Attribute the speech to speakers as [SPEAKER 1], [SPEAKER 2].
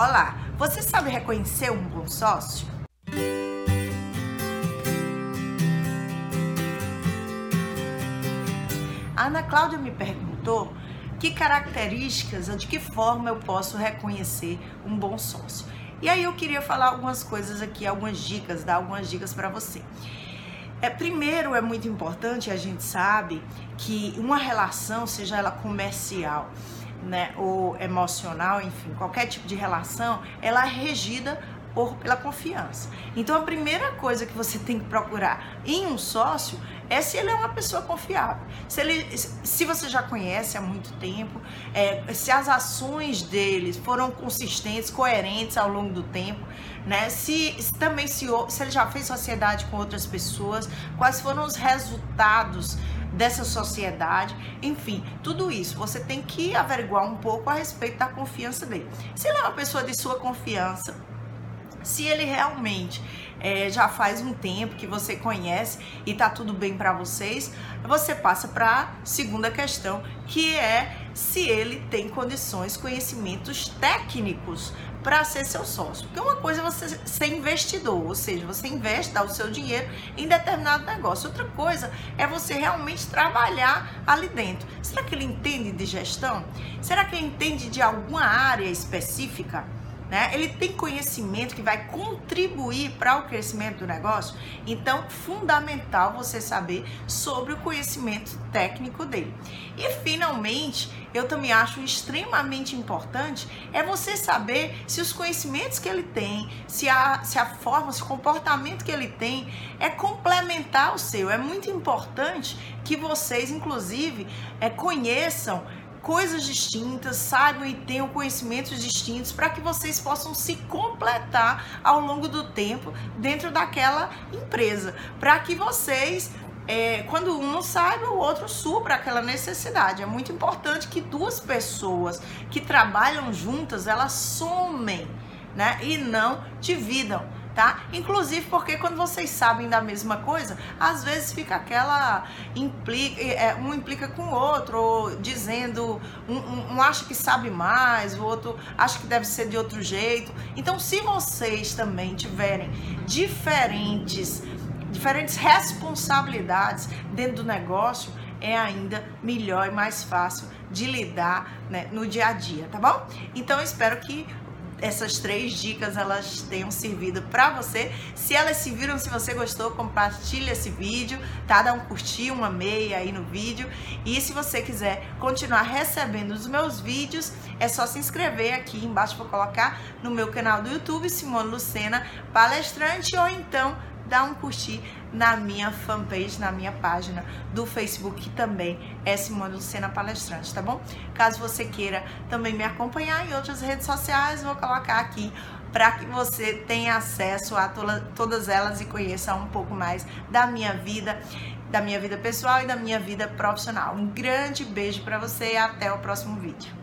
[SPEAKER 1] Olá, você sabe reconhecer um bom sócio? A Ana Cláudia me perguntou que características ou de que forma eu posso reconhecer um bom sócio. E aí eu queria falar algumas coisas aqui, algumas dicas, dar algumas dicas para você. É, primeiro, é muito importante, a gente sabe que uma relação, seja ela comercial, né, ou emocional, enfim, qualquer tipo de relação, ela é regida por, pela confiança. Então a primeira coisa que você tem que procurar em um sócio é se ele é uma pessoa confiável. Se, ele, se você já conhece há muito tempo, é, se as ações deles foram consistentes, coerentes ao longo do tempo, né? Se, se também se, se ele já fez sociedade com outras pessoas, quais foram os resultados dessa sociedade, enfim, tudo isso você tem que averiguar um pouco a respeito da confiança dele. Se ele é uma pessoa de sua confiança, se ele realmente é, já faz um tempo que você conhece e tá tudo bem para vocês, você passa para a segunda questão, que é se ele tem condições, conhecimentos técnicos para ser seu sócio. Porque uma coisa é você ser investidor, ou seja, você investe, dá o seu dinheiro em determinado negócio. Outra coisa é você realmente trabalhar ali dentro. Será que ele entende de gestão? Será que ele entende de alguma área específica? Né? Ele tem conhecimento que vai contribuir para o crescimento do negócio. Então, fundamental você saber sobre o conhecimento técnico dele. E finalmente, eu também acho extremamente importante é você saber se os conhecimentos que ele tem, se a, se a forma, se o comportamento que ele tem é complementar ao seu. É muito importante que vocês, inclusive, é, conheçam coisas distintas, saibam e tenham conhecimentos distintos para que vocês possam se completar ao longo do tempo dentro daquela empresa, para que vocês é, quando um não saiba, o outro supra aquela necessidade. É muito importante que duas pessoas que trabalham juntas, elas somem, né? E não dividam tá? Inclusive porque quando vocês sabem da mesma coisa, às vezes fica aquela implica, é, um implica com o outro, dizendo um, um, um, acha que sabe mais, o outro acha que deve ser de outro jeito. Então, se vocês também tiverem diferentes diferentes responsabilidades dentro do negócio, é ainda melhor e mais fácil de lidar né, no dia a dia, tá bom? Então espero que essas três dicas elas tenham servido para você. Se elas se viram, se você gostou, compartilha esse vídeo, tá? Dá um curtir, uma meia aí no vídeo. E se você quiser continuar recebendo os meus vídeos, é só se inscrever aqui embaixo para colocar no meu canal do YouTube, Simone Lucena Palestrante, ou então dá um curtir na minha fanpage, na minha página do Facebook, que também é Simone Lucena Palestrante, tá bom? Caso você queira também me acompanhar em outras redes sociais, vou colocar aqui para que você tenha acesso a toda, todas elas e conheça um pouco mais da minha vida, da minha vida pessoal e da minha vida profissional. Um grande beijo para você e até o próximo vídeo.